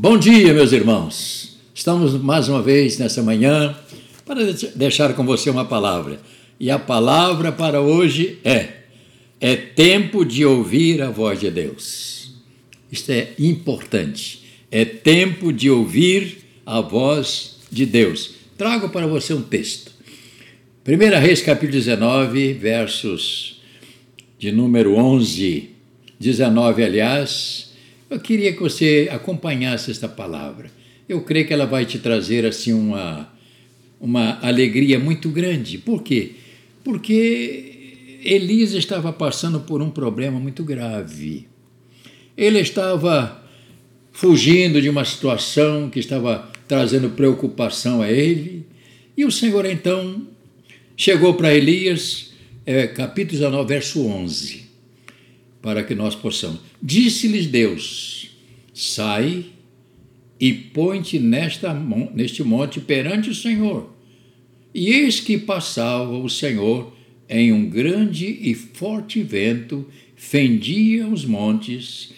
Bom dia, meus irmãos. Estamos mais uma vez nessa manhã para deixar com você uma palavra. E a palavra para hoje é: é tempo de ouvir a voz de Deus. Isto é importante. É tempo de ouvir a voz de Deus. Trago para você um texto. 1 Reis, capítulo 19, versos de número 11, 19, aliás, eu queria que você acompanhasse esta palavra. Eu creio que ela vai te trazer assim uma, uma alegria muito grande. Por quê? Porque Elisa estava passando por um problema muito grave. Ele estava fugindo de uma situação que estava trazendo preocupação a ele. E o Senhor então chegou para Elias, é, capítulo 19, verso 11 para que nós possamos. Disse-lhes Deus: Sai e põe-te neste monte perante o Senhor. E eis que passava o Senhor em um grande e forte vento, fendia os montes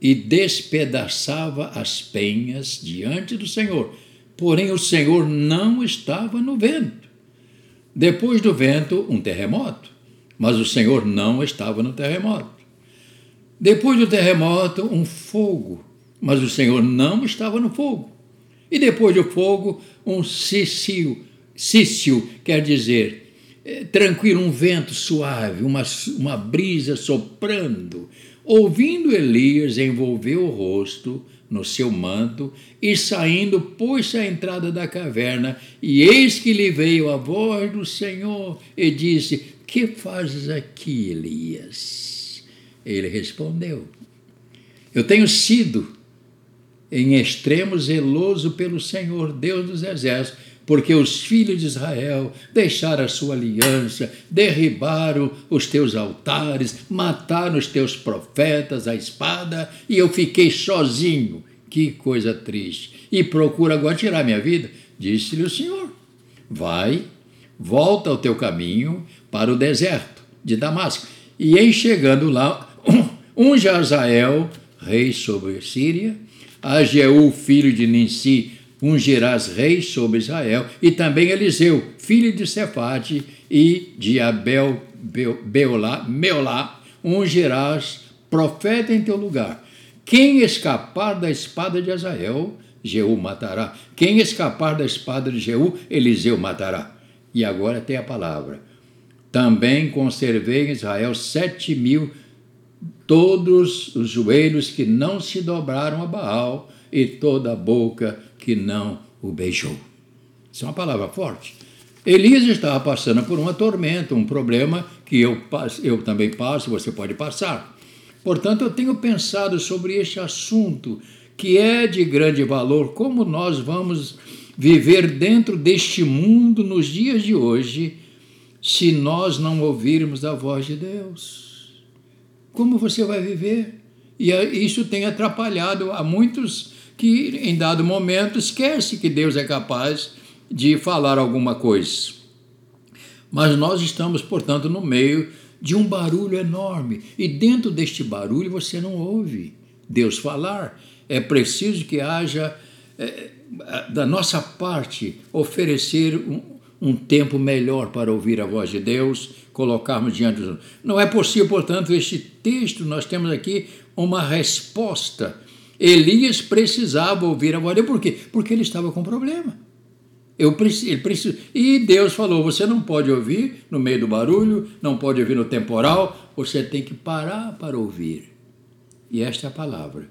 e despedaçava as penhas diante do Senhor. Porém, o Senhor não estava no vento. Depois do vento, um terremoto, mas o Senhor não estava no terremoto. Depois do terremoto, um fogo, mas o Senhor não estava no fogo. E depois do fogo, um cício, cício quer dizer é, tranquilo, um vento suave, uma, uma brisa soprando. Ouvindo Elias, envolveu o rosto no seu manto e saindo, pôs-se à entrada da caverna. E eis que lhe veio a voz do Senhor e disse: Que fazes aqui, Elias? Ele respondeu: Eu tenho sido em extremo zeloso pelo Senhor, Deus dos exércitos, porque os filhos de Israel deixaram a sua aliança, derribaram os teus altares, mataram os teus profetas à espada, e eu fiquei sozinho. Que coisa triste. E procura agora tirar minha vida. Disse-lhe o Senhor: Vai, volta ao teu caminho para o deserto de Damasco. E em chegando lá, um Jazael, rei sobre Síria, a Jeú, filho de Ninsi, ungirás rei sobre Israel, e também Eliseu, filho de Cefate, e de Abel Beolá, Meolá, ungirás profeta em teu lugar. Quem escapar da espada de Azael, Jeú matará. Quem escapar da espada de Jeú, Eliseu matará. E agora tem a palavra. Também conservei em Israel sete mil todos os joelhos que não se dobraram a Baal e toda a boca que não o beijou. Isso é uma palavra forte. Elias estava passando por uma tormenta, um problema que eu, eu também passo, você pode passar. Portanto, eu tenho pensado sobre este assunto que é de grande valor, como nós vamos viver dentro deste mundo nos dias de hoje, se nós não ouvirmos a voz de Deus como você vai viver? E isso tem atrapalhado a muitos que, em dado momento, esquece que Deus é capaz de falar alguma coisa. Mas nós estamos, portanto, no meio de um barulho enorme. E dentro deste barulho você não ouve Deus falar. É preciso que haja, é, da nossa parte, oferecer um, um tempo melhor para ouvir a voz de Deus, colocarmos diante dos Não é possível, portanto, este texto, nós temos aqui uma resposta. Elias precisava ouvir a voz de Deus. Por quê? Porque ele estava com problema. Eu preciso, ele preciso. E Deus falou: você não pode ouvir no meio do barulho, não pode ouvir no temporal, você tem que parar para ouvir. E esta é a palavra.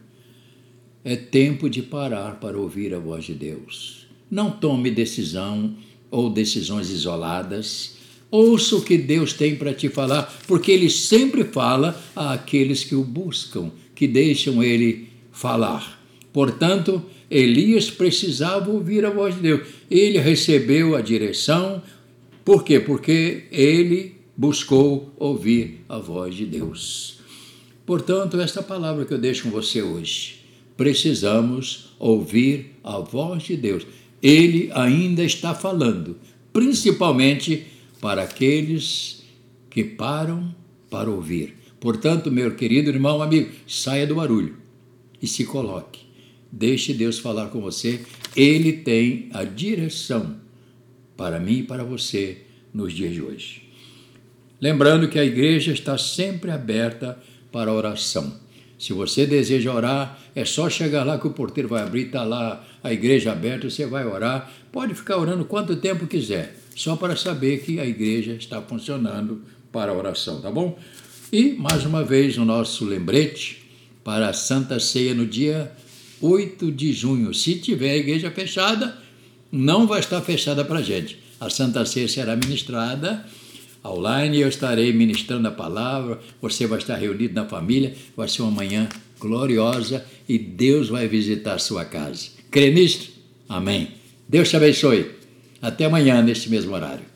É tempo de parar para ouvir a voz de Deus. Não tome decisão ou decisões isoladas. Ouça o que Deus tem para te falar, porque Ele sempre fala àqueles que o buscam, que deixam Ele falar. Portanto, Elias precisava ouvir a voz de Deus. Ele recebeu a direção, por quê? Porque ele buscou ouvir a voz de Deus. Portanto, esta palavra que eu deixo com você hoje, precisamos ouvir a voz de Deus ele ainda está falando, principalmente para aqueles que param para ouvir. Portanto, meu querido irmão, amigo, saia do barulho e se coloque Deixe Deus falar com você. Ele tem a direção para mim e para você nos dias de hoje. Lembrando que a igreja está sempre aberta para oração. Se você deseja orar, é só chegar lá que o porteiro vai abrir, está lá a igreja aberta, você vai orar. Pode ficar orando quanto tempo quiser, só para saber que a igreja está funcionando para a oração, tá bom? E, mais uma vez, o nosso lembrete para a Santa Ceia no dia 8 de junho. Se tiver a igreja fechada, não vai estar fechada para a gente. A Santa Ceia será ministrada online eu estarei ministrando a palavra. Você vai estar reunido na família. Vai ser uma manhã gloriosa e Deus vai visitar a sua casa. Crê nisto? Amém. Deus te abençoe. Até amanhã, neste mesmo horário.